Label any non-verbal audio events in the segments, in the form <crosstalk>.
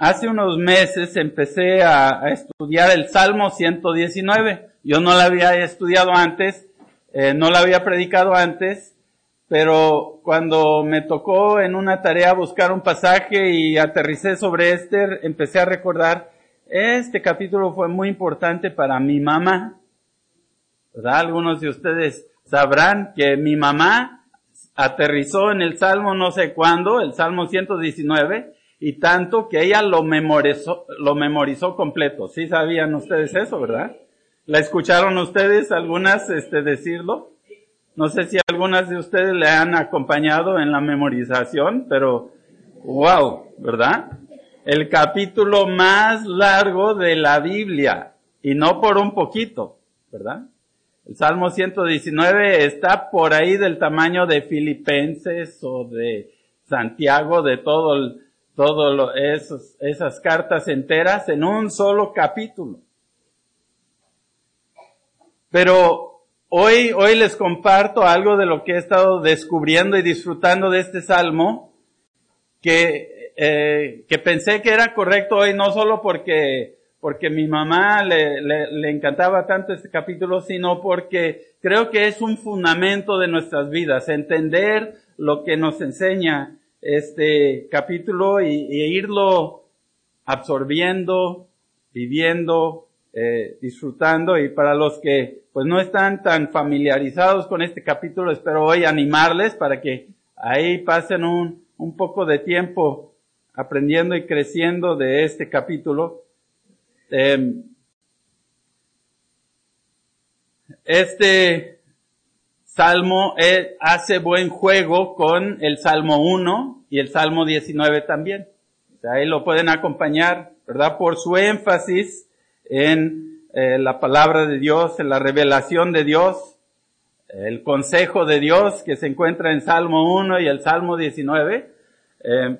hace unos meses empecé a, estudiar el Salmo 119. Yo no lo había estudiado antes, eh, no lo había predicado antes, pero cuando me tocó en una tarea buscar un pasaje y aterricé sobre este, empecé a recordar, este capítulo fue muy importante para mi mamá. ¿Verdad? Algunos de ustedes sabrán que mi mamá aterrizó en el Salmo no sé cuándo, el Salmo 119, y tanto que ella lo memorizó, lo memorizó completo. ¿Sí sabían ustedes eso, verdad? ¿La escucharon ustedes algunas este, decirlo? No sé si algunas de ustedes le han acompañado en la memorización, pero wow, ¿verdad? El capítulo más largo de la Biblia, y no por un poquito, ¿verdad? El Salmo 119 está por ahí del tamaño de Filipenses o de Santiago, de todo el, todo esas cartas enteras en un solo capítulo. Pero hoy, hoy les comparto algo de lo que he estado descubriendo y disfrutando de este salmo, que, eh, que pensé que era correcto hoy no solo porque, porque mi mamá le, le, le encantaba tanto este capítulo, sino porque creo que es un fundamento de nuestras vidas, entender lo que nos enseña este capítulo y, irlo absorbiendo, viviendo, eh, disfrutando y para los que pues no están tan familiarizados con este capítulo, espero hoy animarles para que ahí pasen un, un poco de tiempo aprendiendo y creciendo de este capítulo. Em, este Salmo eh, hace buen juego con el Salmo 1 y el Salmo 19 también. ahí lo pueden acompañar, ¿verdad? Por su énfasis en eh, la palabra de Dios, en la revelación de Dios, el consejo de Dios que se encuentra en Salmo 1 y el Salmo 19. Eh,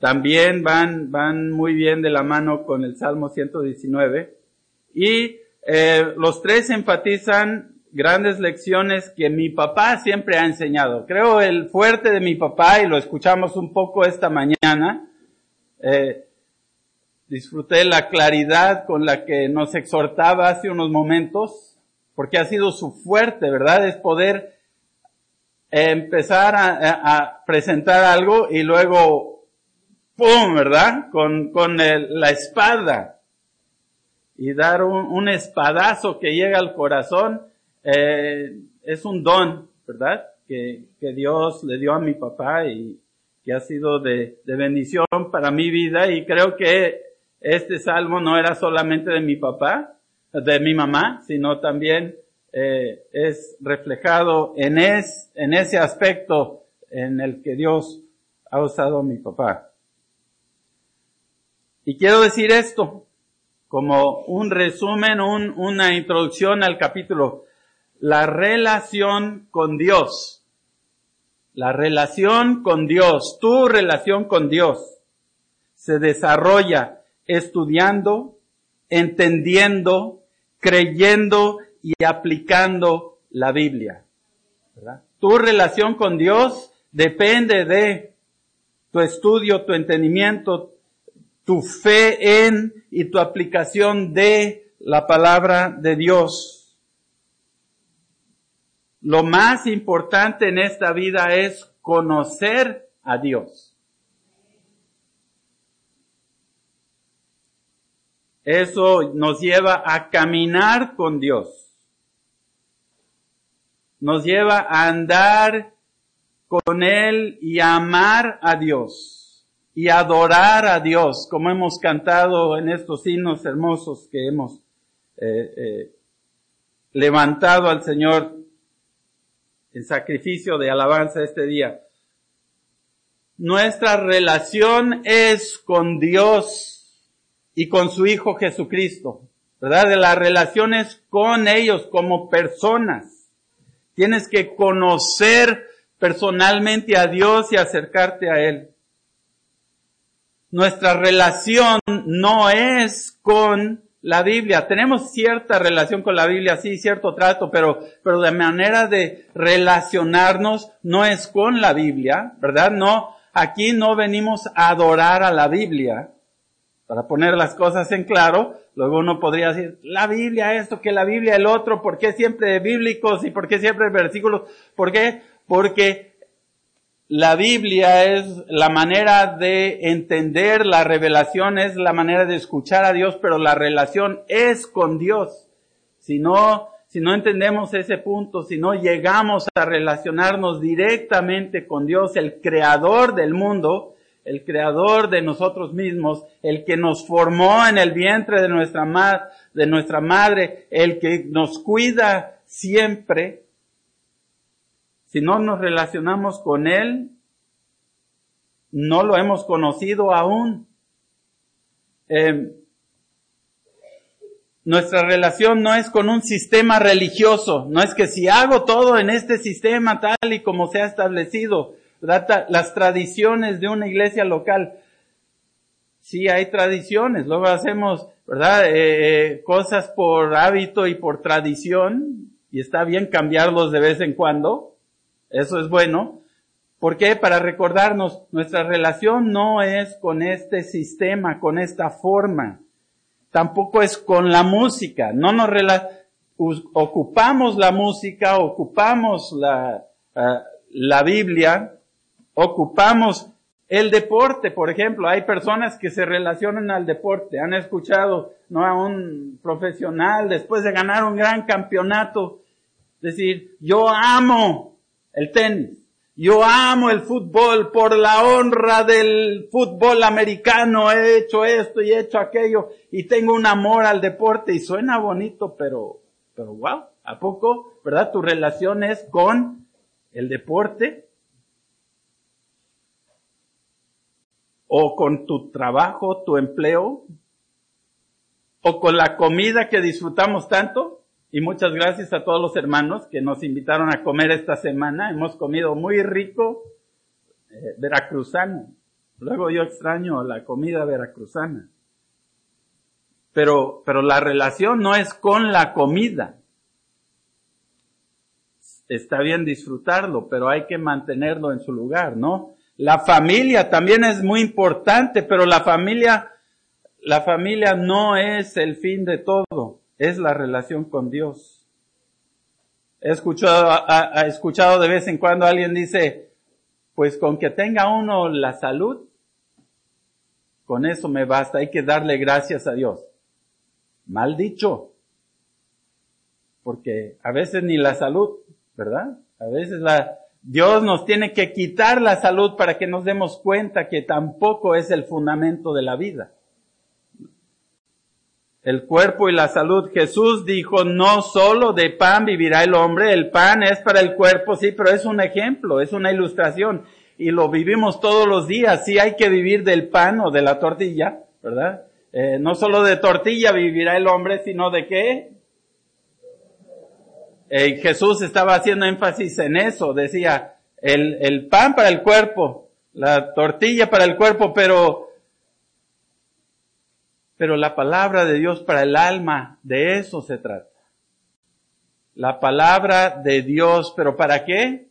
también van, van muy bien de la mano con el Salmo 119. Y los tres enfatizan grandes lecciones que mi papá siempre ha enseñado. Creo el fuerte de mi papá, y lo escuchamos un poco esta mañana, eh, disfruté la claridad con la que nos exhortaba hace unos momentos, porque ha sido su fuerte, ¿verdad? Es poder empezar a, presentar algo y luego, ¡pum!, ¿verdad? Con, la espada. Y dar un espadazo que llega al corazón eh, es un don, ¿verdad? Que, Dios le dio a mi papá y que ha sido de, de bendición para mi vida y creo que este salmo no era solamente de mi papá, de mi mamá, sino también eh, es reflejado en, es, en ese aspecto en el que Dios ha usado a mi papá. Y quiero decir esto como un resumen, un, una introducción al capítulo la relación con Dios. La relación con Dios, tu relación con Dios, se desarrolla estudiando, entendiendo, creyendo y aplicando la Biblia. Tu relación con Dios depende de tu estudio, tu entendimiento, tu fe en y tu aplicación de la palabra de Dios. Lo más importante en esta vida es conocer a Dios. Eso nos lleva a caminar con Dios. Nos lleva a andar con Él y a amar a Dios y adorar a Dios, como hemos cantado en estos himnos hermosos que hemos eh, eh, levantado al Señor en sacrificio de alabanza este día. Nuestra relación es con Dios y con su Hijo Jesucristo, ¿verdad? De las relaciones con ellos como personas. Tienes que conocer personalmente a Dios y acercarte a Él. Nuestra relación no es con la Biblia. Tenemos cierta relación con la Biblia, sí, cierto trato, pero, pero de manera de relacionarnos no es con la Biblia, ¿verdad? No, aquí no venimos a adorar a la Biblia. para poner las cosas en claro, luego uno podría decir, la Biblia esto, que la Biblia el otro, ¿por qué siempre bíblicos y por qué siempre versículos? ¿Por qué? Porque la Biblia es la manera de entender la revelación, es la manera de escuchar a Dios, pero la relación es con Dios. Si no, si no entendemos ese punto, si no llegamos a relacionarnos directamente con Dios, el creador del mundo, el creador de nosotros mismos, el que nos formó en el vientre de nuestra, de nuestra madre, el que nos cuida siempre, si no nos relacionamos con Él, no lo hemos conocido aún. Eh, nuestra relación no es con un sistema religioso, no es que si hago todo en este sistema tal y como se ha establecido, las tradiciones de una iglesia local. Sí hay tradiciones, luego hacemos, ¿verdad? Eh, eh, cosas por hábito y por tradición, y está bien cambiarlos de vez en cuando, eso es bueno. ¿Por qué? Para recordarnos, nuestra relación no es con este sistema, con esta forma. Tampoco es con la música. No nos ocupamos la música, ocupamos la, ah, la Biblia ocupamos el deporte, por ejemplo, hay personas que se relacionan al deporte, han escuchado no a un profesional después de ganar un gran campeonato decir, yo amo el tenis, yo amo el fútbol por la honra del fútbol americano, he hecho esto y he hecho aquello y tengo un amor al deporte y suena bonito, pero, pero wow, ¿a poco, verdad? Tu relación es con el deporte. O con tu trabajo, tu empleo, o con la comida que disfrutamos tanto. Y muchas gracias a todos los hermanos que nos invitaron a comer esta semana. Hemos comido muy rico eh, veracruzano. Luego yo extraño la comida veracruzana. Pero, pero la relación no es con la comida. Está bien disfrutarlo, pero hay que mantenerlo en su lugar, ¿no? La familia también es muy importante, pero la familia, la familia no es el fin de todo, es la relación con Dios. He escuchado, ha, escuchado de vez en cuando alguien dice, pues con que tenga uno la salud, con eso me basta, hay que darle gracias a Dios. Mal dicho, porque a veces ni la salud, ¿verdad? A veces la, Dios nos tiene que quitar la salud para que nos demos cuenta que tampoco es el fundamento de la vida. El cuerpo y la salud. Jesús dijo, no solo de pan vivirá el hombre, el pan es para el cuerpo, sí, pero es un ejemplo, es una ilustración. Y lo vivimos todos los días. Sí hay que vivir del pan o de la tortilla, ¿verdad? Eh, no solo de tortilla vivirá el hombre, sino de qué? Eh, Jesús estaba haciendo énfasis en eso, decía, el, el pan para el cuerpo, la tortilla para el cuerpo, pero, pero la palabra de Dios para el alma, de eso se trata. La palabra de Dios, pero ¿para qué?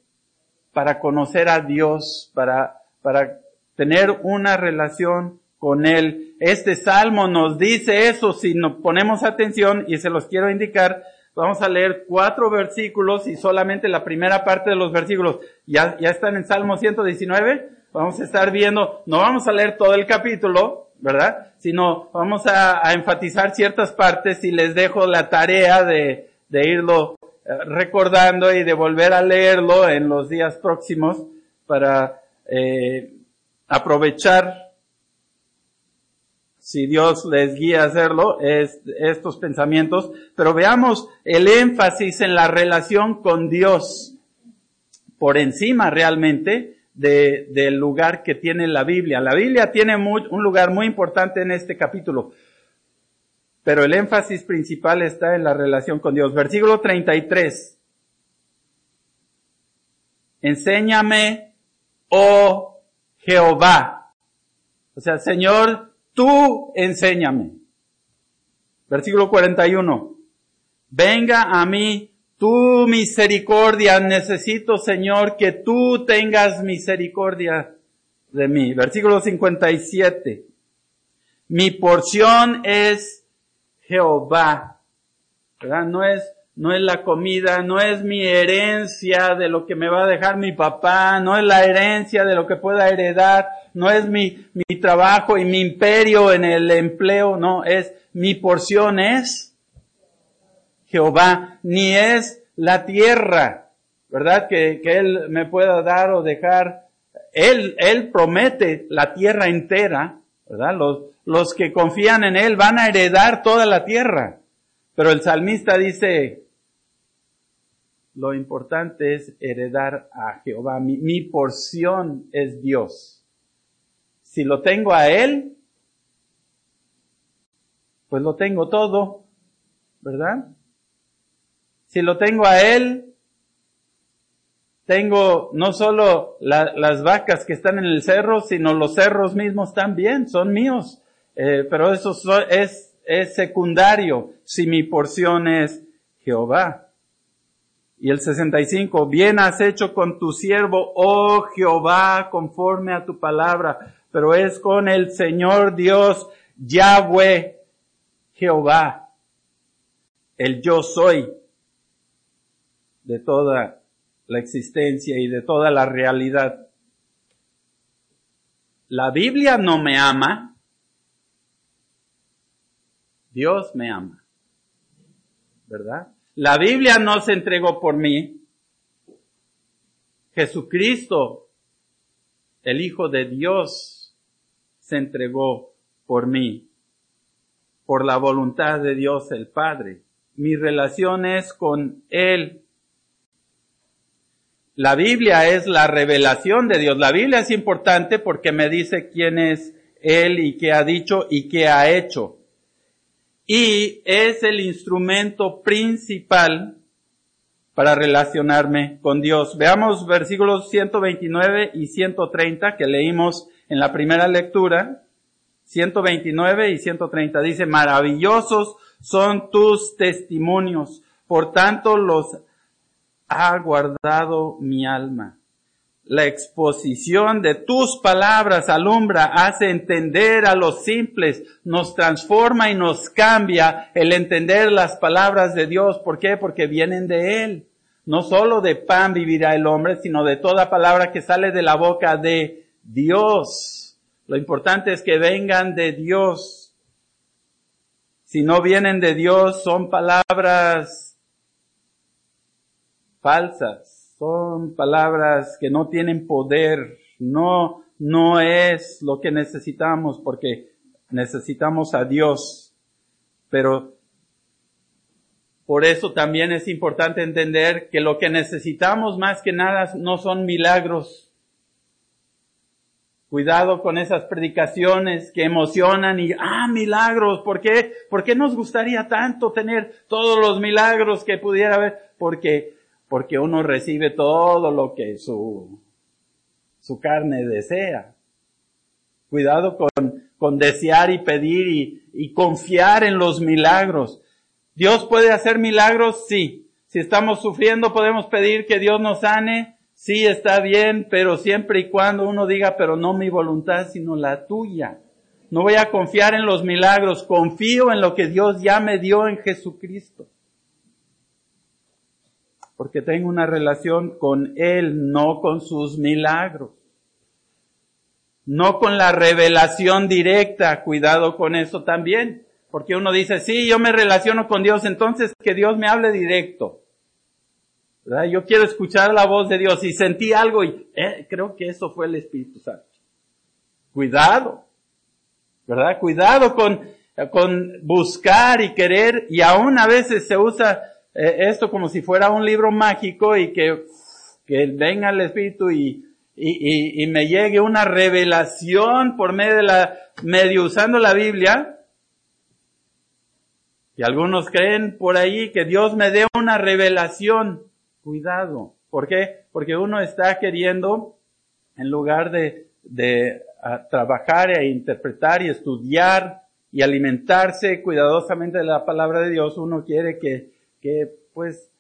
Para conocer a Dios, para, para tener una relación con Él. Este salmo nos dice eso si nos ponemos atención y se los quiero indicar Vamos a leer cuatro versículos y solamente la primera parte de los versículos ya, ya están en Salmo 119. Vamos a estar viendo, no vamos a leer todo el capítulo, ¿verdad? Sino vamos a, enfatizar ciertas partes y les dejo la tarea de, irlo eh, recordando y de volver a leerlo en los días próximos para eh, aprovechar si Dios les guía a hacerlo, es estos pensamientos, pero veamos el énfasis en la relación con Dios por encima realmente de, del lugar que tiene la Biblia. La Biblia tiene un lugar muy importante en este capítulo, pero el énfasis principal está en la relación con Dios. Versículo 33. Enséñame, oh Jehová. O sea, Señor, tú enséñame. Versículo 41. Venga a mí tu misericordia. Necesito, Señor, que tú tengas misericordia de mí. Versículo 57. Mi porción es Jehová. ¿Verdad? No es, no es la comida, no es mi herencia de lo que me va a dejar mi papá, no es la herencia de lo que pueda heredar, no es mi, mi trabajo y mi imperio en el empleo, no, es mi porción es Jehová, ni es la tierra, ¿verdad? Que, que Él me pueda dar o dejar. Él, Él promete la tierra entera, ¿verdad? Los, los que confían en Él van a heredar toda la tierra. Pero el salmista dice, lo importante es heredar a Jehová. Mi, mi, porción es Dios. Si lo tengo a Él, pues lo tengo todo, ¿verdad? Si lo tengo a Él, tengo no solo las vacas que están en el cerro, sino los cerros mismos también, son míos. Eh, pero eso es, es secundario si mi porción es Jehová. Y el 65, bien has hecho con tu siervo, oh Jehová, conforme a tu palabra, pero es con el Señor Dios, Yahweh, Jehová, el yo soy de toda la existencia y de toda la realidad. La Biblia no me ama, Dios me ama, ¿verdad? La Biblia no se entregó por mí, Jesucristo, el Hijo de Dios, se entregó por mí, por la voluntad de Dios el Padre. Mi relación es con Él la Biblia es la revelación de Dios. La Biblia es importante porque me dice quién es Él y qué ha dicho y qué ha hecho. Y es el instrumento principal para relacionarme con Dios. Veamos versículos 129 y 130 que leímos en la primera lectura. 129 y 130 dice, maravillosos son tus testimonios, por tanto los ha guardado mi alma. La exposición de tus palabras alumbra, hace entender a los simples, nos transforma y nos cambia el entender las palabras de Dios. ¿Por qué? Porque vienen de Él. No solo de pan vivirá el hombre, sino de toda palabra que sale de la boca de Dios. Lo importante es que vengan de Dios. Si no vienen de Dios, son palabras falsas, son palabras que no tienen poder, no, no es lo que necesitamos porque necesitamos a Dios. Pero por eso también es importante entender que lo que necesitamos más que nada no son milagros. Cuidado con esas predicaciones que emocionan y, ah, milagros, ¿por qué? ¿Por qué nos gustaría tanto tener todos los milagros que pudiera haber? Porque porque uno recibe todo lo que su, su carne desea. Cuidado con, con desear y pedir y, y confiar en los milagros. ¿Dios puede hacer milagros? Sí. Si estamos sufriendo, podemos pedir que Dios nos sane. Sí, está bien, pero siempre y cuando uno diga, pero no mi voluntad, sino la tuya. No voy a confiar en los milagros, confío en lo que Dios ya me dio en Jesucristo porque tengo una relación con Él, no con sus milagros. No con la revelación directa, cuidado con eso también. Porque uno dice, sí, yo me relaciono con Dios, entonces que Dios me hable directo. ¿verdad? Yo quiero escuchar la voz de Dios y sentí algo y eh, creo que eso fue el Espíritu Santo. Cuidado, ¿verdad? Cuidado con, con buscar y querer y aún a veces se usa esto como si fuera un libro mágico y que, que venga el Espíritu y, y, y, me llegue una revelación por medio de la, medio usando la Biblia. Y algunos creen por ahí que Dios me dé una revelación. Cuidado. ¿Por qué? Porque uno está queriendo, en lugar de, de trabajar e interpretar y estudiar y alimentarse cuidadosamente de la palabra de Dios, uno quiere que que pues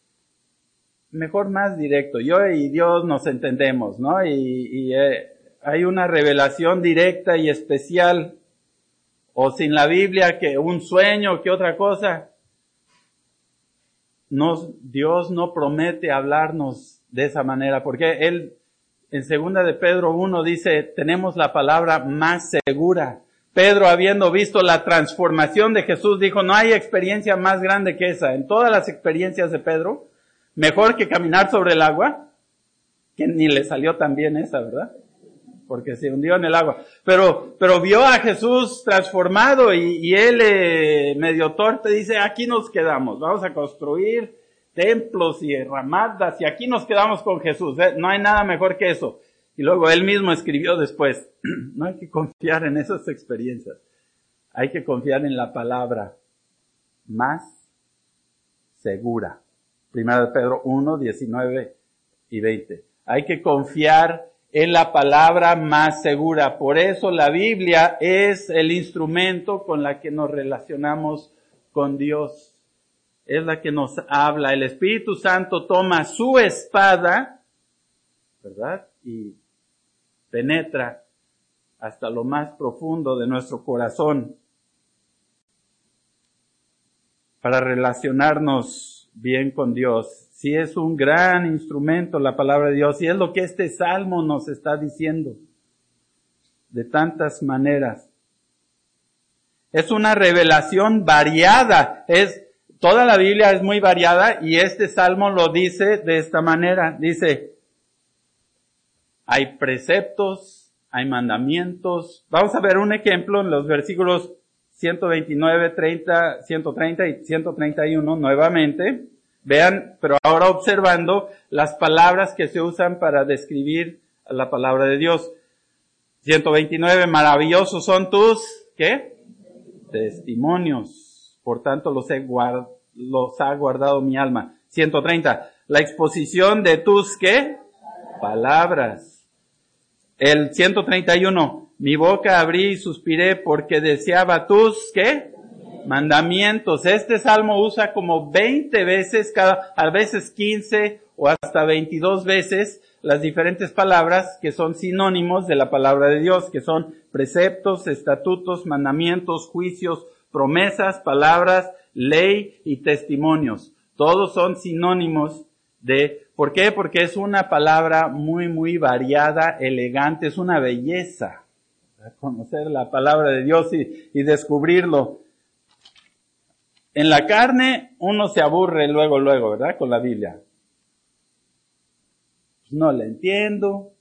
mejor más directo. Yo y Dios nos entendemos, ¿no? Y, eh, hay una revelación directa y especial. o sin la Biblia que un sueño, que otra cosa. Dios no promete hablarnos de esa manera, porque Él en segunda de Pedro 1 dice, tenemos la palabra más segura. Pedro, habiendo visto la transformación de Jesús, dijo, no hay experiencia más grande que esa. En todas las experiencias de Pedro, mejor que caminar sobre el agua, que ni le salió tan bien esa, ¿verdad? Porque se hundió en el agua. Pero, pero vio a Jesús transformado y, él, eh, medio torpe, dice, aquí nos quedamos, vamos a construir templos y ramadas y aquí nos quedamos con Jesús. ¿eh? No hay nada mejor que eso. Y luego él mismo escribió después, <clears throat> no hay que confiar en esas experiencias. Hay que confiar en la palabra más segura. Primera de Pedro 1, 19 y 20. Hay que confiar en la palabra más segura. Por eso la Biblia es el instrumento con la que nos relacionamos con Dios es la que nos habla. El Espíritu Santo toma su espada, ¿verdad? Y penetra hasta lo más profundo de nuestro corazón para relacionarnos bien con Dios. Si es un gran instrumento la palabra de Dios y es lo que este salmo nos está diciendo de tantas maneras. Es una revelación variada, es Toda la Biblia es muy variada y este salmo lo dice de esta manera. Dice, hay preceptos, hay mandamientos. Vamos a ver un ejemplo en los versículos 129, 30, 130 y 131 nuevamente. Vean, pero ahora observando las palabras que se usan para describir la palabra de Dios. 129, maravillosos son tus, ¿qué? Testimonios por tanto los, he los ha guardado mi alma. 130. La exposición de tus, ¿qué? Palabras. El 131. Mi boca abrí y suspiré porque deseaba tus, ¿qué? Mandamientos. Este salmo usa como 20 veces, cada, a veces 15 o hasta 22 veces las diferentes palabras que son sinónimos de la palabra de Dios, que son preceptos, estatutos, mandamientos, juicios, promesas, palabras, ley y testimonios. Todos son sinónimos de, ¿por qué? Porque es una palabra muy, muy variada, elegante, es una belleza. Conocer la palabra de Dios y, descubrirlo. En la carne uno se aburre luego, luego, ¿verdad? Con la Biblia. No la entiendo,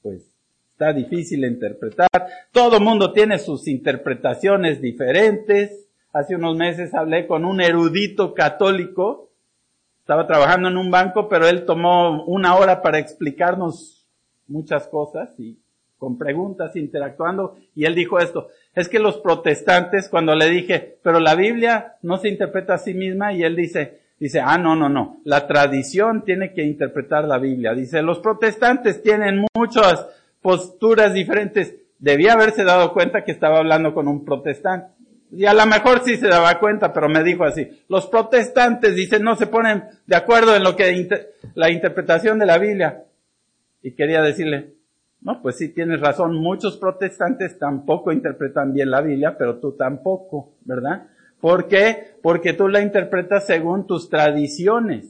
pues está difícil de interpretar. Todo mundo tiene sus interpretaciones diferentes. Hace unos meses hablé con un erudito católico. Estaba trabajando en un banco, pero él tomó una hora para explicarnos muchas cosas y con preguntas, interactuando, y él dijo esto, es que los protestantes, cuando le dije, pero la Biblia no se interpreta a sí misma, y él dice, dice, ah, no, no, no, la tradición tiene que interpretar la Biblia. Dice, los protestantes tienen muchas posturas diferentes. Debía haberse dado cuenta que estaba hablando con un protestante. Y a lo mejor sí se daba cuenta, pero me dijo así. Los protestantes, dicen, no se ponen de acuerdo en lo que, la interpretación de la Biblia. Y quería decirle, no, pues sí tienes razón, muchos protestantes tampoco interpretan bien la Biblia, pero tú tampoco, ¿verdad? ¿Por qué? Porque tú la interpretas según tus tradiciones,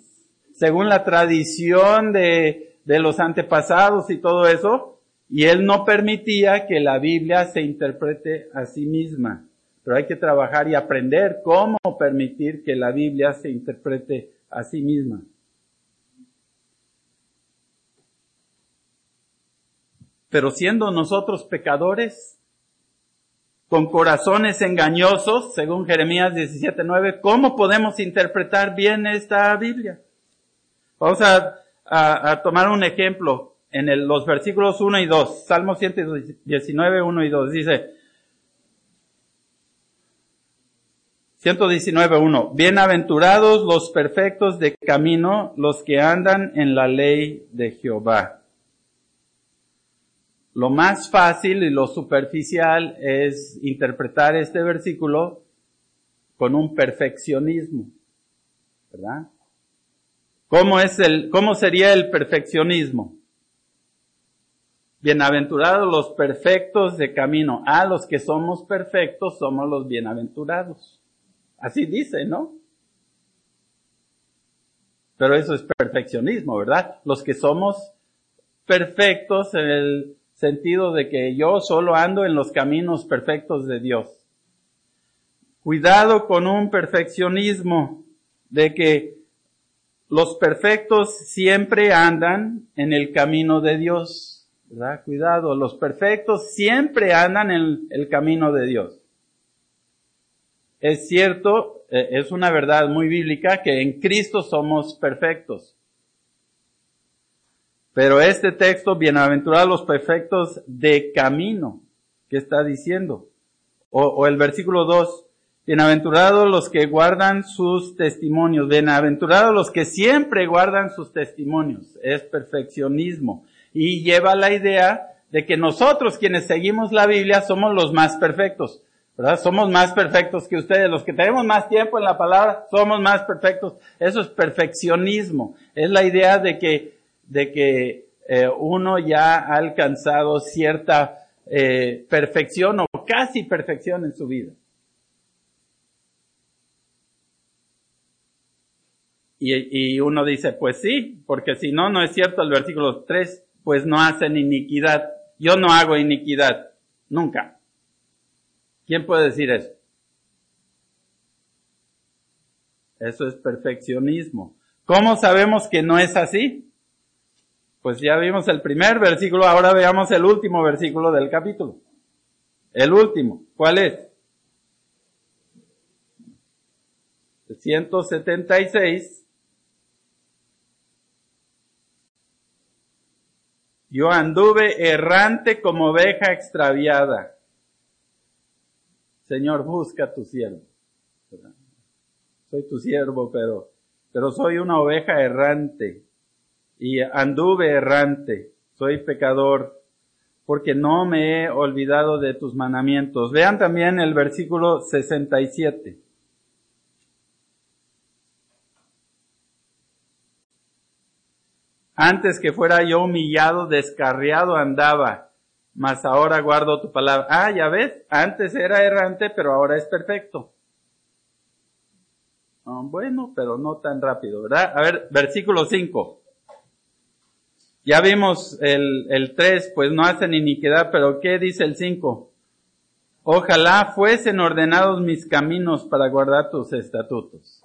según la tradición de, de los antepasados y todo eso, y él no permitía que la Biblia se interprete a sí misma. Pero hay que trabajar y aprender cómo permitir que la Biblia se interprete a sí misma. Pero siendo nosotros pecadores, con corazones engañosos, según Jeremías 17.9, ¿cómo podemos interpretar bien esta Biblia? Vamos a, tomar un ejemplo en los versículos 1 y 2, Salmo 119, 1 y 2, dice, 119, 1, bienaventurados los perfectos de camino, los que andan en la ley de Jehová. Lo más fácil y lo superficial es interpretar este versículo con un perfeccionismo, ¿verdad? ¿Cómo es el, cómo sería el perfeccionismo? Bienaventurados los perfectos de camino. A los que somos perfectos somos los bienaventurados. Así dice, ¿no? Pero eso es perfeccionismo, ¿verdad? Los que somos perfectos en el sentido de que yo solo ando en los caminos perfectos de Dios. Cuidado con un perfeccionismo de que los perfectos siempre andan en el camino de Dios. ¿verdad? Cuidado, los perfectos siempre andan en el camino de Dios. Es cierto, eh, es una verdad muy bíblica que en Cristo somos perfectos. Pero este texto, bienaventurados los perfectos de camino, ¿qué está diciendo? O, el versículo 2, bienaventurados los que guardan sus testimonios, bienaventurados los que siempre guardan sus testimonios, es perfeccionismo. Y lleva la idea de que nosotros quienes seguimos la Biblia somos los más perfectos. Somos más perfectos que ustedes. Los que tenemos más tiempo en la palabra, somos más perfectos. Eso es perfeccionismo. Es la idea de que, de que eh, uno ya ha alcanzado cierta eh, perfección o casi perfección en su vida. Y, y uno dice, pues sí, porque si no, no es cierto el versículo 3, pues no hacen iniquidad. Yo no hago iniquidad. Nunca. ¿Quién puede decir eso? Eso es perfeccionismo. ¿Cómo sabemos que no es así? Pues ya vimos el primer versículo, ahora veamos el último versículo del capítulo. El último, ¿cuál es? 176. Yo anduve errante como oveja extraviada. Señor, busca tu siervo. Soy tu siervo, pero, pero soy una oveja errante y anduve errante. Soy pecador porque no me he olvidado de tus mandamientos. Vean también el versículo 67. Antes que fuera yo humillado, descarriado andaba mas ahora guardo tu palabra. Ah, ya ves, antes era errante, pero ahora es perfecto. Ah, bueno, pero no tan rápido, ¿verdad? A ver, versículo 5. Ya vimos el, el 3, pues no hacen iniquidad, pero ¿qué dice el 5? Ojalá fuesen ordenados mis caminos para guardar tus estatutos.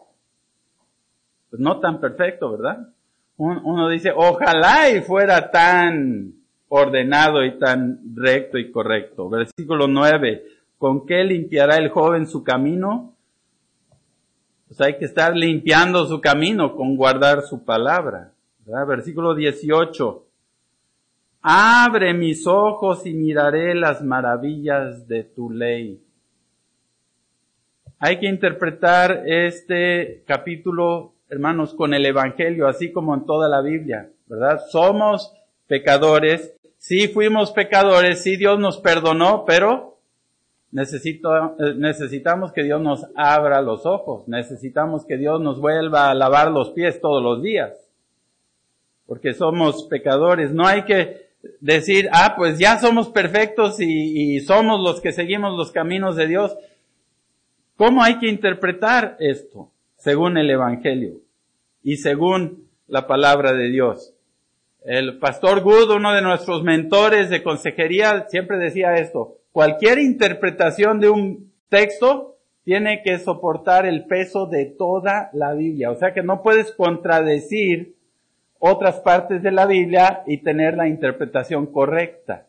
Pues no tan perfecto, ¿verdad? Uno dice, ojalá y fuera tan ordenado y tan recto y correcto. Versículo 9. ¿Con qué limpiará el joven su camino? Pues hay que estar limpiando su camino con guardar su palabra. Versículo 18. Abre mis ojos y miraré las maravillas de tu ley. Hay que interpretar este capítulo, hermanos, con el Evangelio, así como en toda la Biblia, ¿verdad? Somos pecadores Sí fuimos pecadores, sí Dios nos perdonó, pero necesito, eh, necesitamos que Dios nos abra los ojos, necesitamos que Dios nos vuelva a lavar los pies todos los días, porque somos pecadores. No hay que decir, ah, pues ya somos perfectos y, y somos los que seguimos los caminos de Dios. ¿Cómo hay que interpretar esto? Según el Evangelio y según la palabra de Dios. El pastor Good, uno de nuestros mentores de consejería, siempre decía esto, cualquier interpretación de un texto tiene que soportar el peso de toda la Biblia. O sea que no puedes contradecir otras partes de la Biblia y tener la interpretación correcta.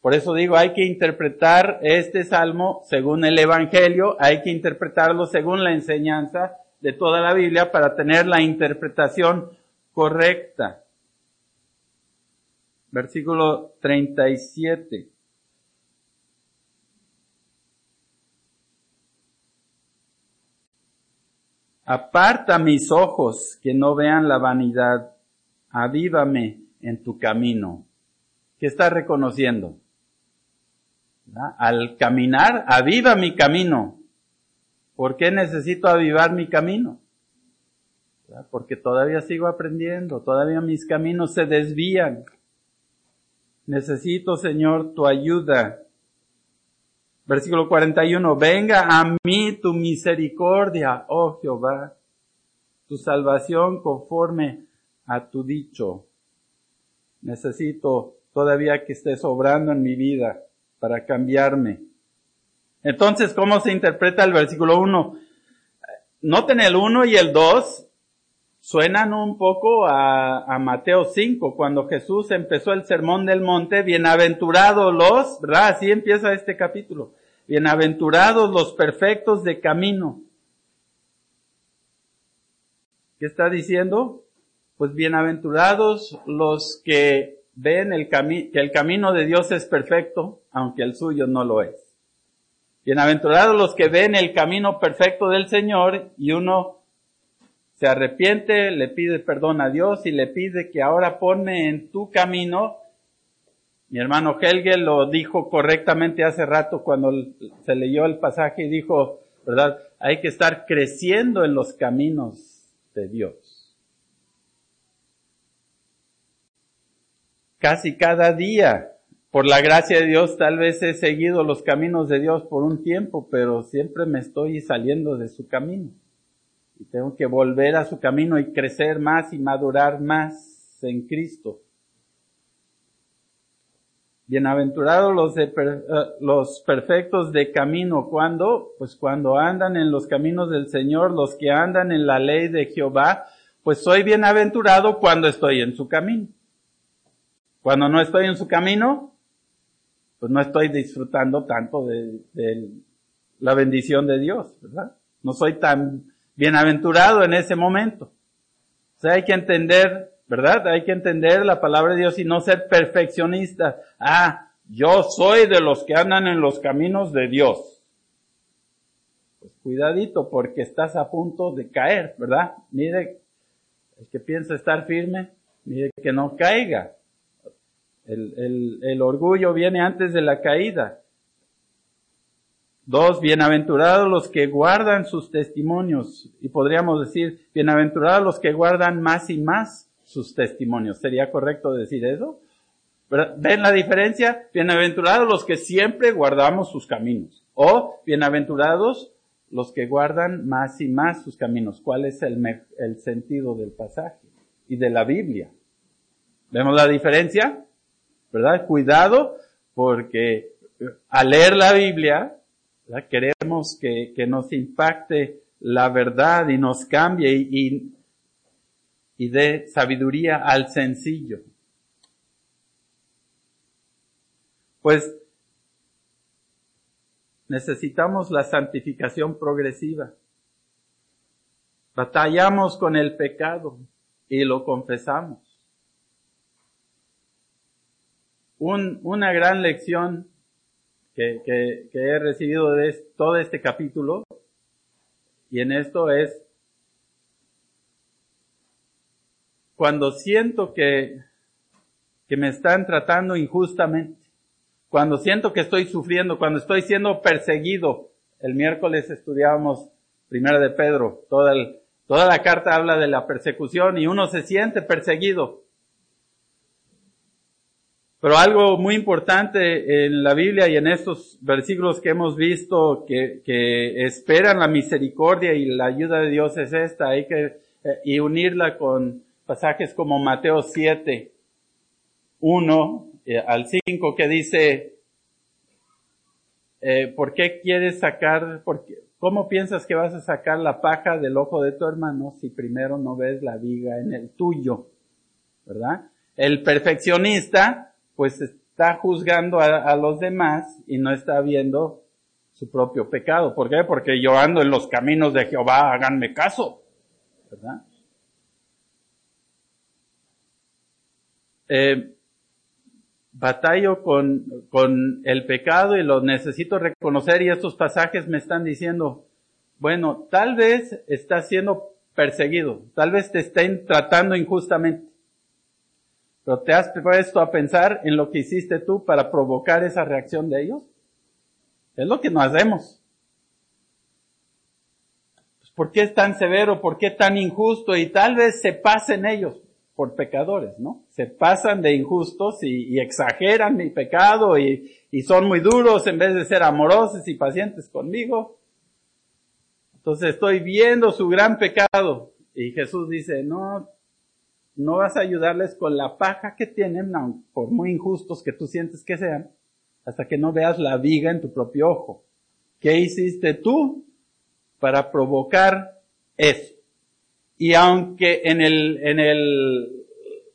Por eso digo, hay que interpretar este salmo según el Evangelio, hay que interpretarlo según la enseñanza de toda la Biblia para tener la interpretación correcta. Versículo 37. Aparta mis ojos que no vean la vanidad. Avívame en tu camino. ¿Qué está reconociendo? Al caminar, aviva mi camino. ¿Por qué necesito avivar mi camino? Porque todavía sigo aprendiendo, todavía mis caminos se desvían. Necesito, Señor, tu ayuda. Versículo 41. Venga a mí tu misericordia, oh Jehová, tu salvación conforme a tu dicho. Necesito todavía que estés obrando en mi vida para cambiarme. Entonces, ¿cómo se interpreta el versículo 1? Noten el 1 y el 2 suenan un poco a, Mateo 5, cuando Jesús empezó el sermón del monte, bienaventurados los, ¿verdad? Así empieza este capítulo. Bienaventurados los perfectos de camino. ¿Qué está diciendo? Pues bienaventurados los que ven el que el camino de Dios es perfecto, aunque el suyo no lo es. Bienaventurados los que ven el camino perfecto del Señor y uno se arrepiente, le pide perdón a Dios y le pide que ahora pone en tu camino. Mi hermano Helge lo dijo correctamente hace rato cuando se leyó el pasaje y dijo, ¿verdad? Hay que estar creciendo en los caminos de Dios. Casi cada día, por la gracia de Dios, tal vez he seguido los caminos de Dios por un tiempo, pero siempre me estoy saliendo de su camino y tengo que volver a su camino y crecer más y madurar más en Cristo. Bienaventurados los, eh, los perfectos de camino. ¿Cuándo? Pues cuando andan en los caminos del Señor, los que andan en la ley de Jehová, pues soy bienaventurado cuando estoy en su camino. Cuando no estoy en su camino, pues no estoy disfrutando tanto de, de la bendición de Dios, ¿verdad? No soy tan bienaventurado en ese momento. O sea, hay que entender, ¿verdad? Hay que entender la palabra de Dios y no ser perfeccionista. Ah, yo soy de los que andan en los caminos de Dios. Pues cuidadito porque estás a punto de caer, ¿verdad? Mire, el que piensa estar firme, mire que no caiga. El, el, el orgullo viene antes de la caída. Dos, bienaventurados los que guardan sus testimonios. Y podríamos decir, bienaventurados los que guardan más y más sus testimonios. ¿Sería correcto decir eso? ¿Ven la diferencia? Bienaventurados los que siempre guardamos sus caminos. O bienaventurados los que guardan más y más sus caminos. ¿Cuál es el, el sentido del pasaje y de la Biblia? ¿Vemos la diferencia? ¿Verdad? Cuidado porque al leer la Biblia Queremos que, que, nos impacte la verdad y nos cambie y, y dé sabiduría al sencillo. Pues necesitamos la santificación progresiva. Batallamos con el pecado y lo confesamos. Un, una gran lección que, he recibido de todo este capítulo, y en esto es cuando siento que, que me están tratando injustamente, cuando siento que estoy sufriendo, cuando estoy siendo perseguido. El miércoles estudiábamos Primera de Pedro, toda, toda la carta habla de la persecución y uno se siente perseguido. Pero algo muy importante en la Biblia y en estos versículos que hemos visto que, que esperan la misericordia y la ayuda de Dios es esta, hay que, eh, y unirla con pasajes como Mateo 7, 1 eh, al 5 que dice, eh, ¿por qué quieres sacar, por cómo piensas que vas a sacar la paja del ojo de tu hermano si primero no ves la viga en el tuyo? ¿Verdad? El perfeccionista pues está juzgando a, los demás y no está viendo su propio pecado. ¿Por qué? Porque yo ando en los caminos de Jehová, háganme caso. ¿Verdad? Eh, batallo con, con el pecado y lo necesito reconocer y estos pasajes me están diciendo, bueno, tal vez estás siendo perseguido, tal vez te estén tratando injustamente. Pero ¿te has puesto a pensar en lo que hiciste tú para provocar esa reacción de ellos? Es lo que no hacemos. Pues, ¿Por qué es tan severo? ¿Por qué tan injusto? Y tal vez se pasen ellos. por pecadores, ¿no? Se pasan de injustos y, exageran mi pecado y, y son muy duros en vez de ser amorosos y pacientes conmigo. Entonces estoy viendo su gran pecado. Y Jesús dice, no, no vas a ayudarles con la paja que tienen, por muy injustos que tú sientes que sean, hasta que no veas la viga en tu propio ojo. ¿Qué hiciste tú para provocar eso? Y aunque en el, en el,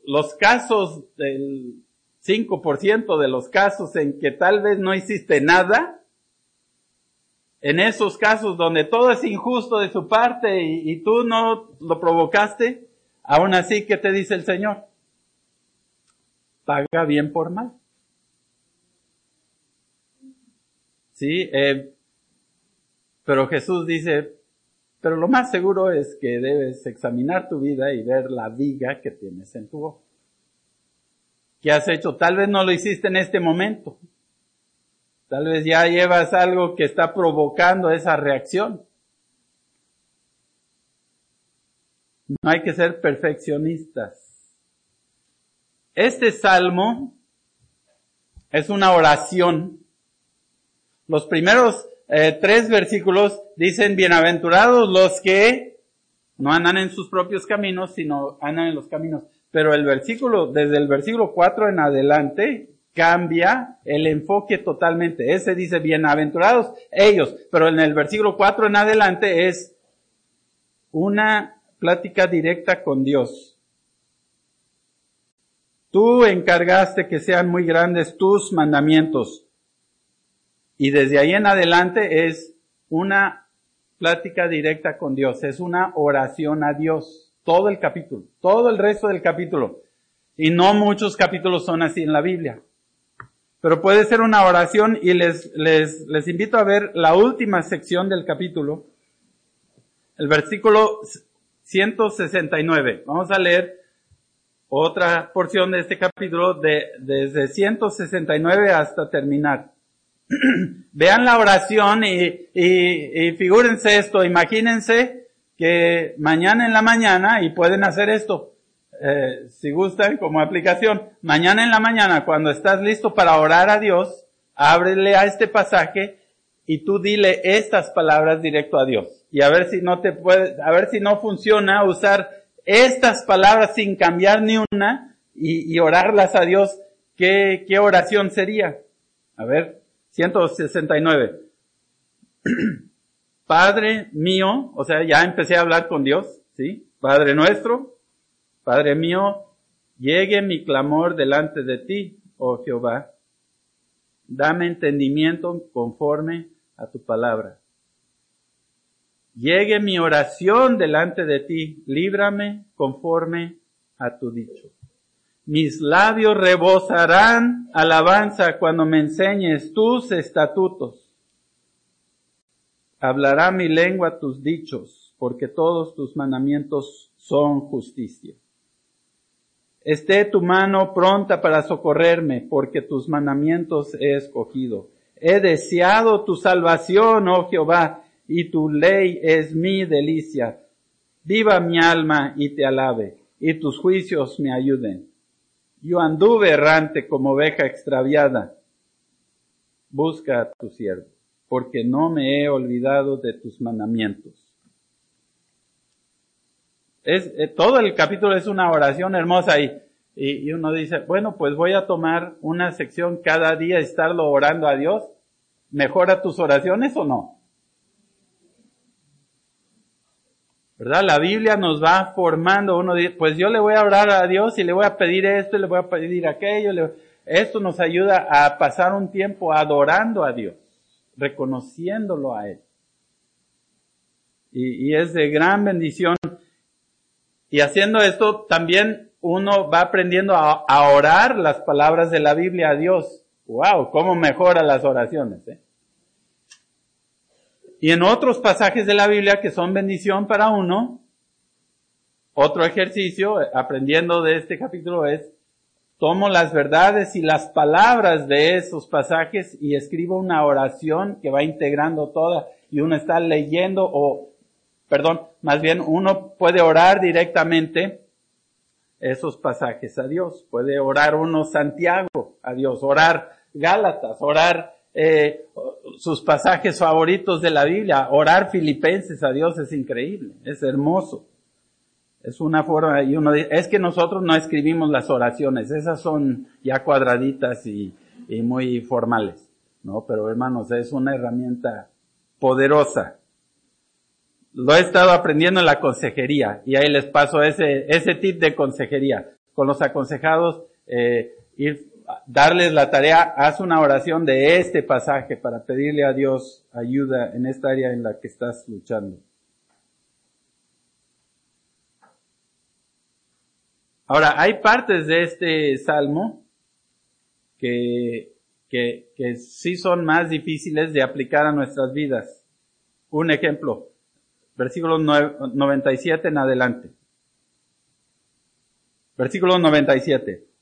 los casos del 5% de los casos en que tal vez no hiciste nada, en esos casos donde todo es injusto de su parte y, y tú no lo provocaste, aún así, ¿qué te dice el Señor? Paga bien por mal. Sí, eh, pero Jesús dice, pero lo más seguro es que debes examinar tu vida y ver la viga que tienes en tu ojo. ¿Qué has hecho? Tal vez no lo hiciste en este momento. Tal vez ya llevas algo que está provocando esa reacción. No hay que ser perfeccionistas. Este salmo es una oración. Los primeros eh, tres versículos dicen, bienaventurados los que no andan en sus propios caminos, sino andan en los caminos. Pero el versículo, desde el versículo 4 en adelante, cambia el enfoque totalmente. Ese dice, bienaventurados ellos, pero en el versículo 4 en adelante es una plática directa con Dios. Tú encargaste que sean muy grandes tus mandamientos. Y desde ahí en adelante es una plática directa con Dios, es una oración a Dios. Todo el capítulo, todo el resto del capítulo. Y no muchos capítulos son así en la Biblia. Pero puede ser una oración y les, les, les invito a ver la última sección del capítulo, el versículo 169. Vamos a leer otra porción de este capítulo de, desde 169 hasta terminar. <clears throat> Vean la oración y, y, figúrense esto, imagínense que mañana en la mañana, y pueden hacer esto, eh, si gustan como aplicación, mañana en la mañana cuando estás listo para orar a Dios, ábrele a este pasaje y tú dile estas palabras directo a Dios. Y a ver si no te puede, a ver si no funciona usar estas palabras sin cambiar ni una y, y orarlas a Dios. ¿Qué, ¿Qué oración sería? A ver, 169. <clears throat> Padre mío, o sea, ya empecé a hablar con Dios, ¿sí? Padre nuestro, Padre mío, llegue mi clamor delante de ti, oh Jehová. Dame entendimiento conforme a tu palabra. Llegue mi oración delante de ti, líbrame conforme a tu dicho. Mis labios rebosarán alabanza cuando me enseñes tus estatutos. Hablará mi lengua tus dichos, porque todos tus mandamientos son justicia. Esté tu mano pronta para socorrerme, porque tus mandamientos he escogido. He deseado tu salvación, oh Jehová, y tu ley es mi delicia. Viva mi alma y te alabe, y tus juicios me ayuden. Yo anduve errante como oveja extraviada. Busca a tu siervo, porque no me he olvidado de tus mandamientos. Es, eh, todo el capítulo es una oración hermosa y, y, uno dice, bueno, pues voy a tomar una sección cada día y estarlo orando a Dios. ¿Mejora tus oraciones o no? ¿Verdad? La Biblia nos va formando, uno dice, pues yo le voy a orar a Dios y le voy a pedir esto y le voy a pedir aquello. Esto nos ayuda a pasar un tiempo adorando a Dios, reconociéndolo a Él. Y, es de gran bendición y haciendo esto también uno va aprendiendo a, orar las palabras de la Biblia a Dios. ¡Wow! ¿Cómo mejora las oraciones? Eh? Y en otros pasajes de la Biblia que son bendición para uno, otro ejercicio, aprendiendo de este capítulo es, tomo las verdades y las palabras de esos pasajes y escribo una oración que va integrando toda y uno está leyendo o perdón, más bien uno puede orar directamente esos pasajes a Dios. Puede orar uno Santiago a Dios, orar Gálatas, orar eh, sus pasajes favoritos de la Biblia, orar Filipenses a Dios es increíble, es hermoso. Es una forma, y uno dice, es que nosotros no escribimos las oraciones, esas son ya cuadraditas y, muy formales. No, pero hermanos, es una herramienta poderosa. Lo he estado aprendiendo en la consejería y ahí les paso ese, ese tip de consejería. Con los aconsejados, eh, ir, darles la tarea, haz una oración de este pasaje para pedirle a Dios ayuda en esta área en la que estás luchando. Ahora, hay partes de este salmo que, que, que sí son más difíciles de aplicar a nuestras vidas. Un ejemplo, versículo 97 en adelante. Versículo 97.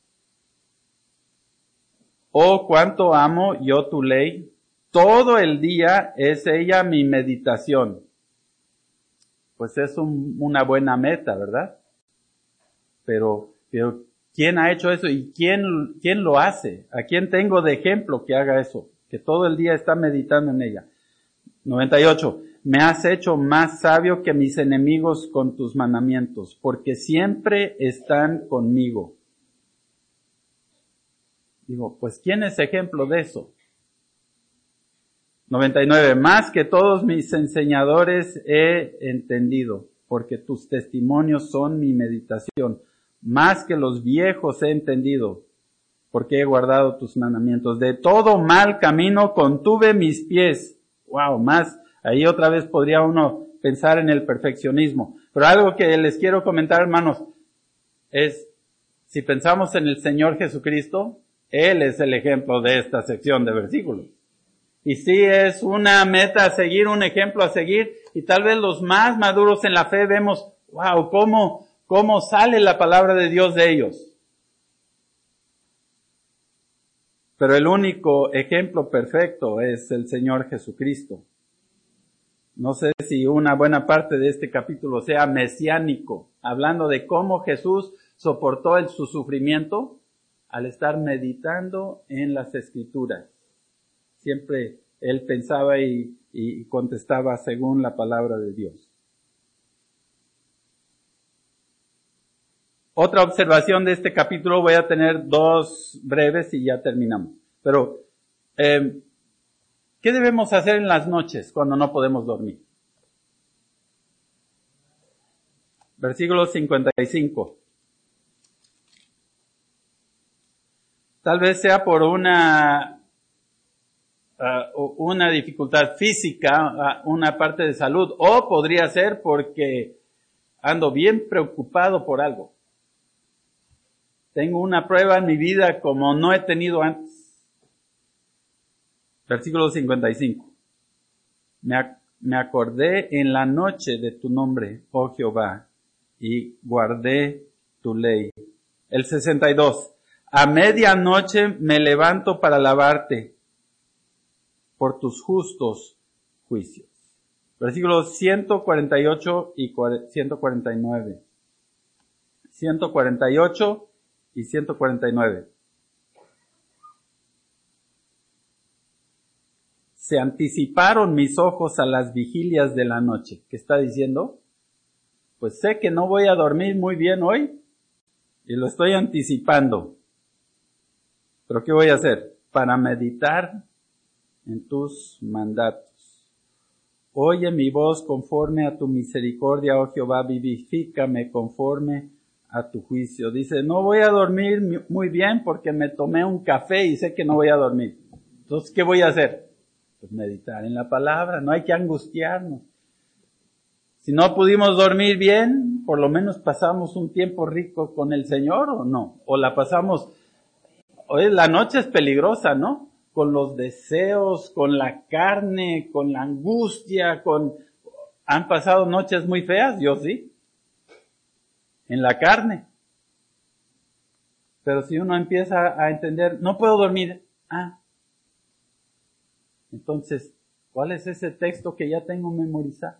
Oh, cuánto amo yo tu ley. Todo el día es ella mi meditación. Pues es una buena meta, ¿verdad? Pero, pero, ¿quién ha hecho eso y quién, quién lo hace? ¿A quién tengo de ejemplo que haga eso? Que todo el día está meditando en ella. 98. Me has hecho más sabio que mis enemigos con tus mandamientos, porque siempre están conmigo. Digo, pues ¿quién es ejemplo de eso? 99. Más que todos mis enseñadores he entendido, porque tus testimonios son mi meditación más que los viejos he entendido, porque he guardado tus mandamientos. De todo mal camino contuve mis pies. Wow, más. Ahí otra vez podría uno pensar en el perfeccionismo. Pero algo que les quiero comentar, hermanos, es, si pensamos en el Señor Jesucristo, Él es el ejemplo de esta sección de versículos. Y sí es una meta a seguir, un ejemplo a seguir, y tal vez los más maduros en la fe vemos, wow, cómo cómo sale la palabra de Dios de ellos. Pero el único ejemplo perfecto es el Señor Jesucristo. No sé si una buena parte de este capítulo sea mesiánico, hablando de cómo Jesús soportó el, su sufrimiento al estar meditando en las escrituras. Siempre él pensaba y, contestaba según la palabra de Dios. Otra observación de este capítulo, voy a tener dos breves y ya terminamos. Pero, eh, ¿qué debemos hacer en las noches cuando no podemos dormir? Versículo 55. Tal vez sea por una, uh, una dificultad física, una parte de salud, o podría ser porque ando bien preocupado por algo. Tengo una prueba en mi vida como no he tenido antes. Versículo 55. Me, me acordé en la noche de tu nombre, oh Jehová, y guardé tu ley. El 62. A medianoche me levanto para alabarte por tus justos juicios. Versículos 148 y 149. 148 y 149. Se anticiparon mis ojos a las vigilias de la noche. ¿Qué está diciendo? Pues sé que no voy a dormir muy bien hoy y lo estoy anticipando. Pero ¿qué voy a hacer? Para meditar en tus mandatos. Oye mi voz conforme a tu misericordia, oh Jehová, vivifícame conforme a tu juicio. Dice, no voy a dormir muy bien porque me tomé un café y sé que no voy a dormir. Entonces, ¿qué voy a hacer? Pues meditar en la palabra, no hay que angustiarnos. Si no pudimos dormir bien, por lo menos pasamos un tiempo rico con el Señor o no. O la pasamos, hoy la noche es peligrosa, ¿no? Con los deseos, con la carne, con la angustia, con, han pasado noches muy feas, yo sí en la carne. Pero si uno empieza a entender, no puedo dormir, ah, entonces, ¿cuál es ese texto que ya tengo memorizado?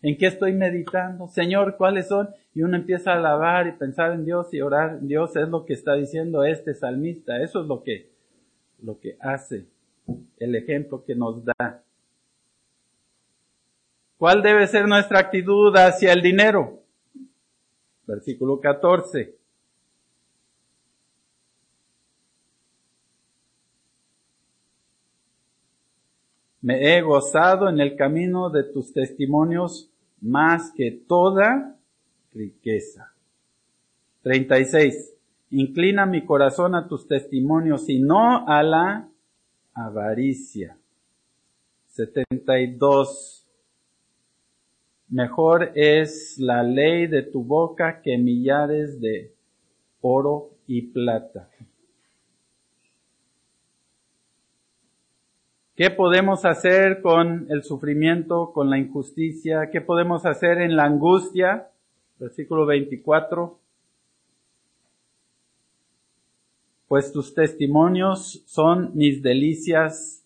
¿En qué estoy meditando? Señor, ¿cuáles son? Y uno empieza a alabar y pensar en Dios y orar Dios. Es lo que está diciendo este salmista. Eso es lo que, lo que hace. El ejemplo que nos da. ¿Cuál debe ser nuestra actitud hacia el dinero? Versículo 14. Me he gozado en el camino de tus testimonios más que toda riqueza. 36. Inclina mi corazón a tus testimonios y no a la avaricia. 72. Mejor es la ley de tu boca que millares de oro y plata. ¿Qué podemos hacer con el sufrimiento, con la injusticia? ¿Qué podemos hacer en la angustia? Versículo 24. Pues tus testimonios son mis delicias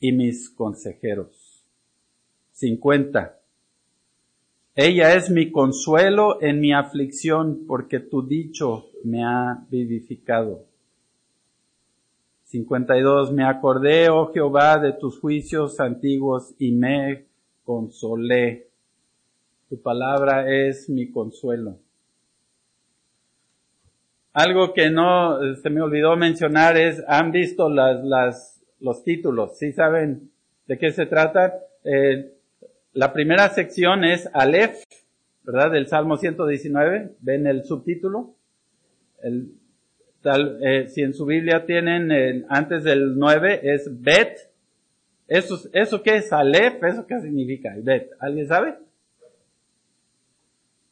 y mis consejeros. 50. Ella es mi consuelo en mi aflicción porque tu dicho me ha vivificado. 52. Me acordé, oh Jehová, de tus juicios antiguos y me consolé. Tu palabra es mi consuelo. Algo que no se me olvidó mencionar es, han visto las, las, los títulos, ¿sí saben de qué se trata? Eh, la primera sección es Aleph, ¿verdad? Del Salmo 119. ¿Ven el subtítulo? Eh, si en su Biblia tienen antes del 9 es Bet. ¿Eso, ¿Eso qué es? Aleph, ¿eso qué significa? Bet. ¿Alguien sabe?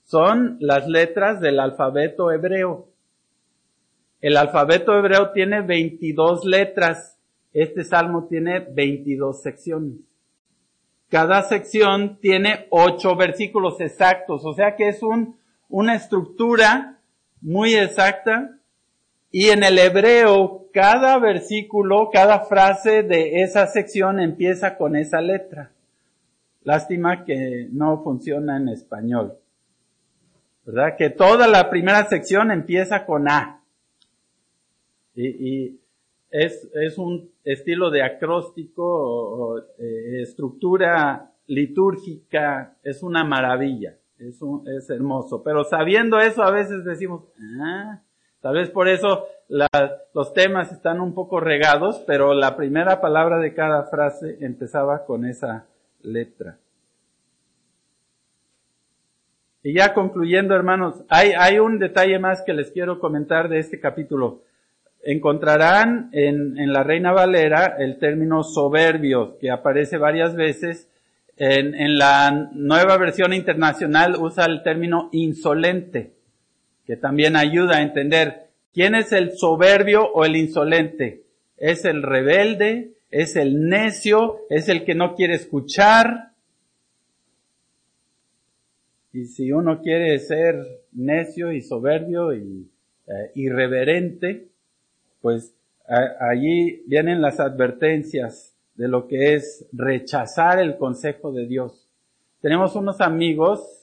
Son las letras del alfabeto hebreo. El alfabeto hebreo tiene 22 letras. Este salmo tiene 22 secciones. Cada sección tiene 8 versículos exactos. O sea que es un, una estructura muy exacta y en el hebreo, cada versículo, cada frase de esa sección empieza con esa letra. Lástima que no funciona en español. ¿Verdad? Que toda la primera sección empieza con A. Y, es, es, un estilo de acróstico, o, eh, estructura litúrgica, es una maravilla. Es, es hermoso. Pero sabiendo eso, a veces decimos, ah, Tal vez por eso los temas están un poco regados, pero la primera palabra de cada frase empezaba con esa letra. Y ya concluyendo, hermanos, hay, un detalle más que les quiero comentar de este capítulo. Encontrarán en, la Reina Valera el término soberbio, que aparece varias veces. En la nueva versión internacional usa el término insolente que también ayuda a entender quién es el soberbio o el insolente. Es el rebelde, es el necio, es el que no quiere escuchar. Y si uno quiere ser necio y soberbio y eh, irreverente, pues allí vienen las advertencias de lo que es rechazar el consejo de Dios. Tenemos unos amigos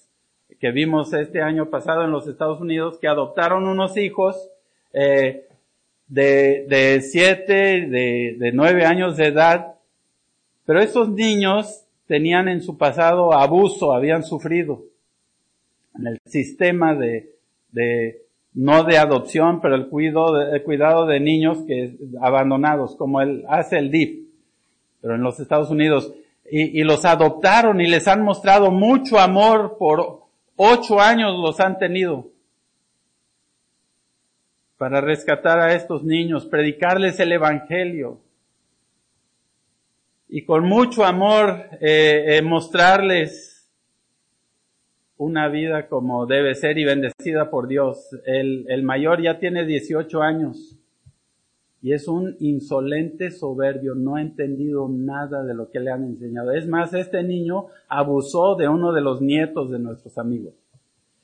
que vimos este año pasado en los Estados Unidos, que adoptaron unos hijos eh, de, de siete, de, de nueve años de edad, pero esos niños tenían en su pasado abuso, habían sufrido en el sistema de, de no de adopción, pero el cuidado, el cuidado de niños que abandonados, como él hace el DIF, pero en los Estados Unidos, y, y los adoptaron y les han mostrado mucho amor por Ocho años los han tenido para rescatar a estos niños, predicarles el Evangelio y con mucho amor eh, eh, mostrarles una vida como debe ser y bendecida por Dios. El, mayor ya tiene 18 años y es un insolente soberbio, no ha entendido nada de lo que le han enseñado. Es más, este niño abusó de uno de los nietos de nuestros amigos.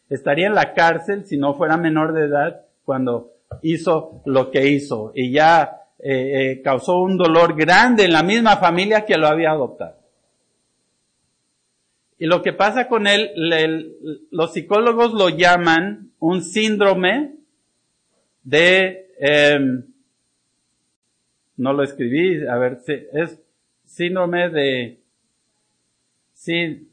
Estaría en la cárcel si no fuera menor de edad cuando hizo lo que hizo y ya eh, eh, causó un dolor grande en la misma familia que lo había adoptado. Y lo que pasa con él, los psicólogos lo llaman un síndrome de, em, no lo escribí, a ver, es síndrome de, sí,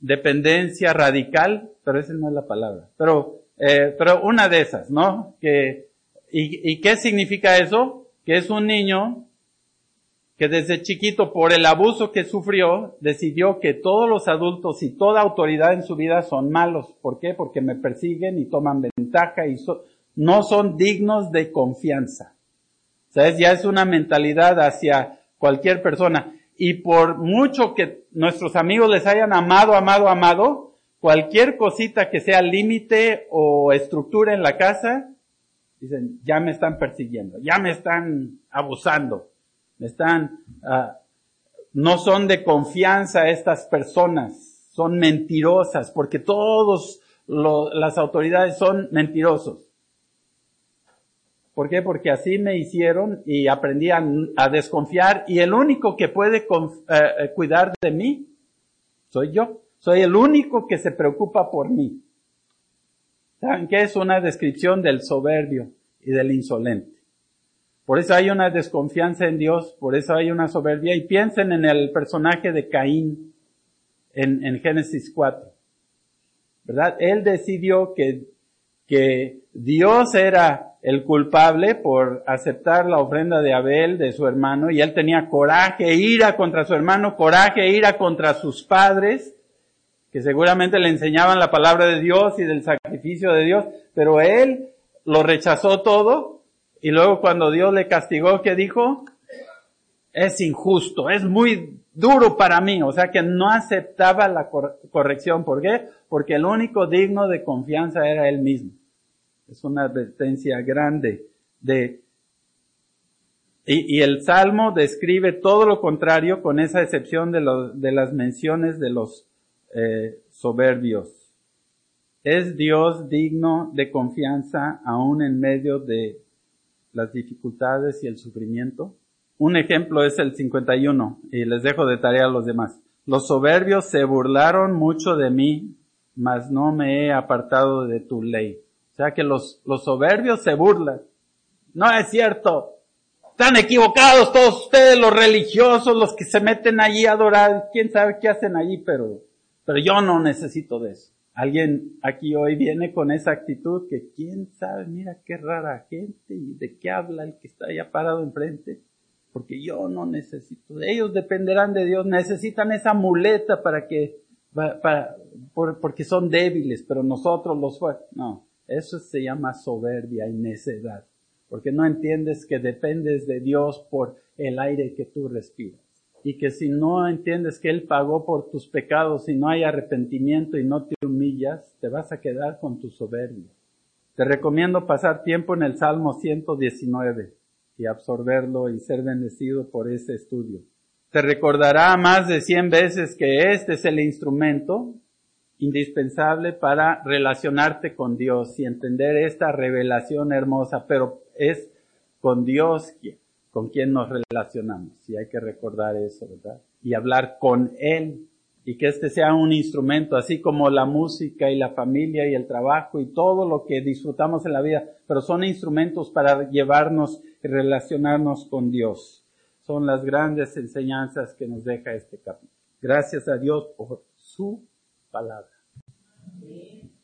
dependencia radical, pero esa no es la palabra. Pero, eh, pero una de esas, ¿no? Que, y, ¿Y qué significa eso? Que es un niño que desde chiquito, por el abuso que sufrió, decidió que todos los adultos y toda autoridad en su vida son malos. ¿Por qué? Porque me persiguen y toman ventaja y no son dignos de confianza. ¿Sabes? Ya es una mentalidad hacia cualquier persona. Y por mucho que nuestros amigos les hayan amado, amado, amado, cualquier cosita que sea límite o estructura en la casa, dicen, ya me están persiguiendo, ya me están abusando, me están, uh, no son de confianza estas personas, son mentirosas, porque todos las autoridades son mentirosos. ¿Por qué? Porque así me hicieron y aprendí a, desconfiar y el único que puede eh, eh, cuidar de mí soy yo. Soy el único que se preocupa por mí. ¿Saben qué? Es una descripción del soberbio y del insolente. Por eso hay una desconfianza en Dios, por eso hay una soberbia. Y piensen en el personaje de Caín en, en Génesis 4. ¿Verdad? Él decidió que, que Dios era el culpable por aceptar la ofrenda de Abel, de su hermano, y él tenía coraje, ira contra su hermano, coraje, ira contra sus padres, que seguramente le enseñaban la palabra de Dios y del sacrificio de Dios, pero él lo rechazó todo, y luego cuando Dios le castigó, ¿qué dijo? Es injusto, es muy duro para mí, o sea que no aceptaba la corrección. ¿Por qué? Porque el único digno de confianza era él mismo. Es una advertencia grande de y, el Salmo describe todo lo contrario con esa excepción de, de las menciones de los eh, soberbios. ¿Es Dios digno de confianza aún en medio de las dificultades y el sufrimiento? Un ejemplo es el 51 y les dejo de tarea a los demás. Los soberbios se burlaron mucho de mí, mas no me he apartado de tu ley. O sea que los, los soberbios se burlan. No es cierto. Están equivocados todos ustedes, los religiosos, los que se meten allí a adorar. Quién sabe qué hacen allí, pero, pero yo no necesito de eso. Alguien aquí hoy viene con esa actitud que quién sabe, mira qué rara gente y de qué habla el que está allá parado enfrente. Porque yo no necesito ellos, dependerán de Dios, necesitan esa muleta para que, para, porque son débiles, pero nosotros los fuertes. No. Eso se llama soberbia y necedad, porque no entiendes que dependes de Dios por el aire que tú respiras. Y que si no entiendes que Él pagó por tus pecados y no hay arrepentimiento y no te humillas, te vas a quedar con tu soberbia. Te recomiendo pasar tiempo en el Salmo 119 y absorberlo y ser bendecido por ese estudio. Te recordará más de cien veces que este es el instrumento indispensable para relacionarte con Dios y entender esta revelación hermosa, pero es con Dios con quien nos relacionamos y hay que recordar eso, ¿verdad? Y hablar con Él y que este sea un instrumento, así como la música y la familia y el trabajo y todo lo que disfrutamos en la vida, pero son instrumentos para llevarnos relacionarnos con Dios. Son las grandes enseñanzas que nos deja este capítulo. Gracias a Dios por su palabra.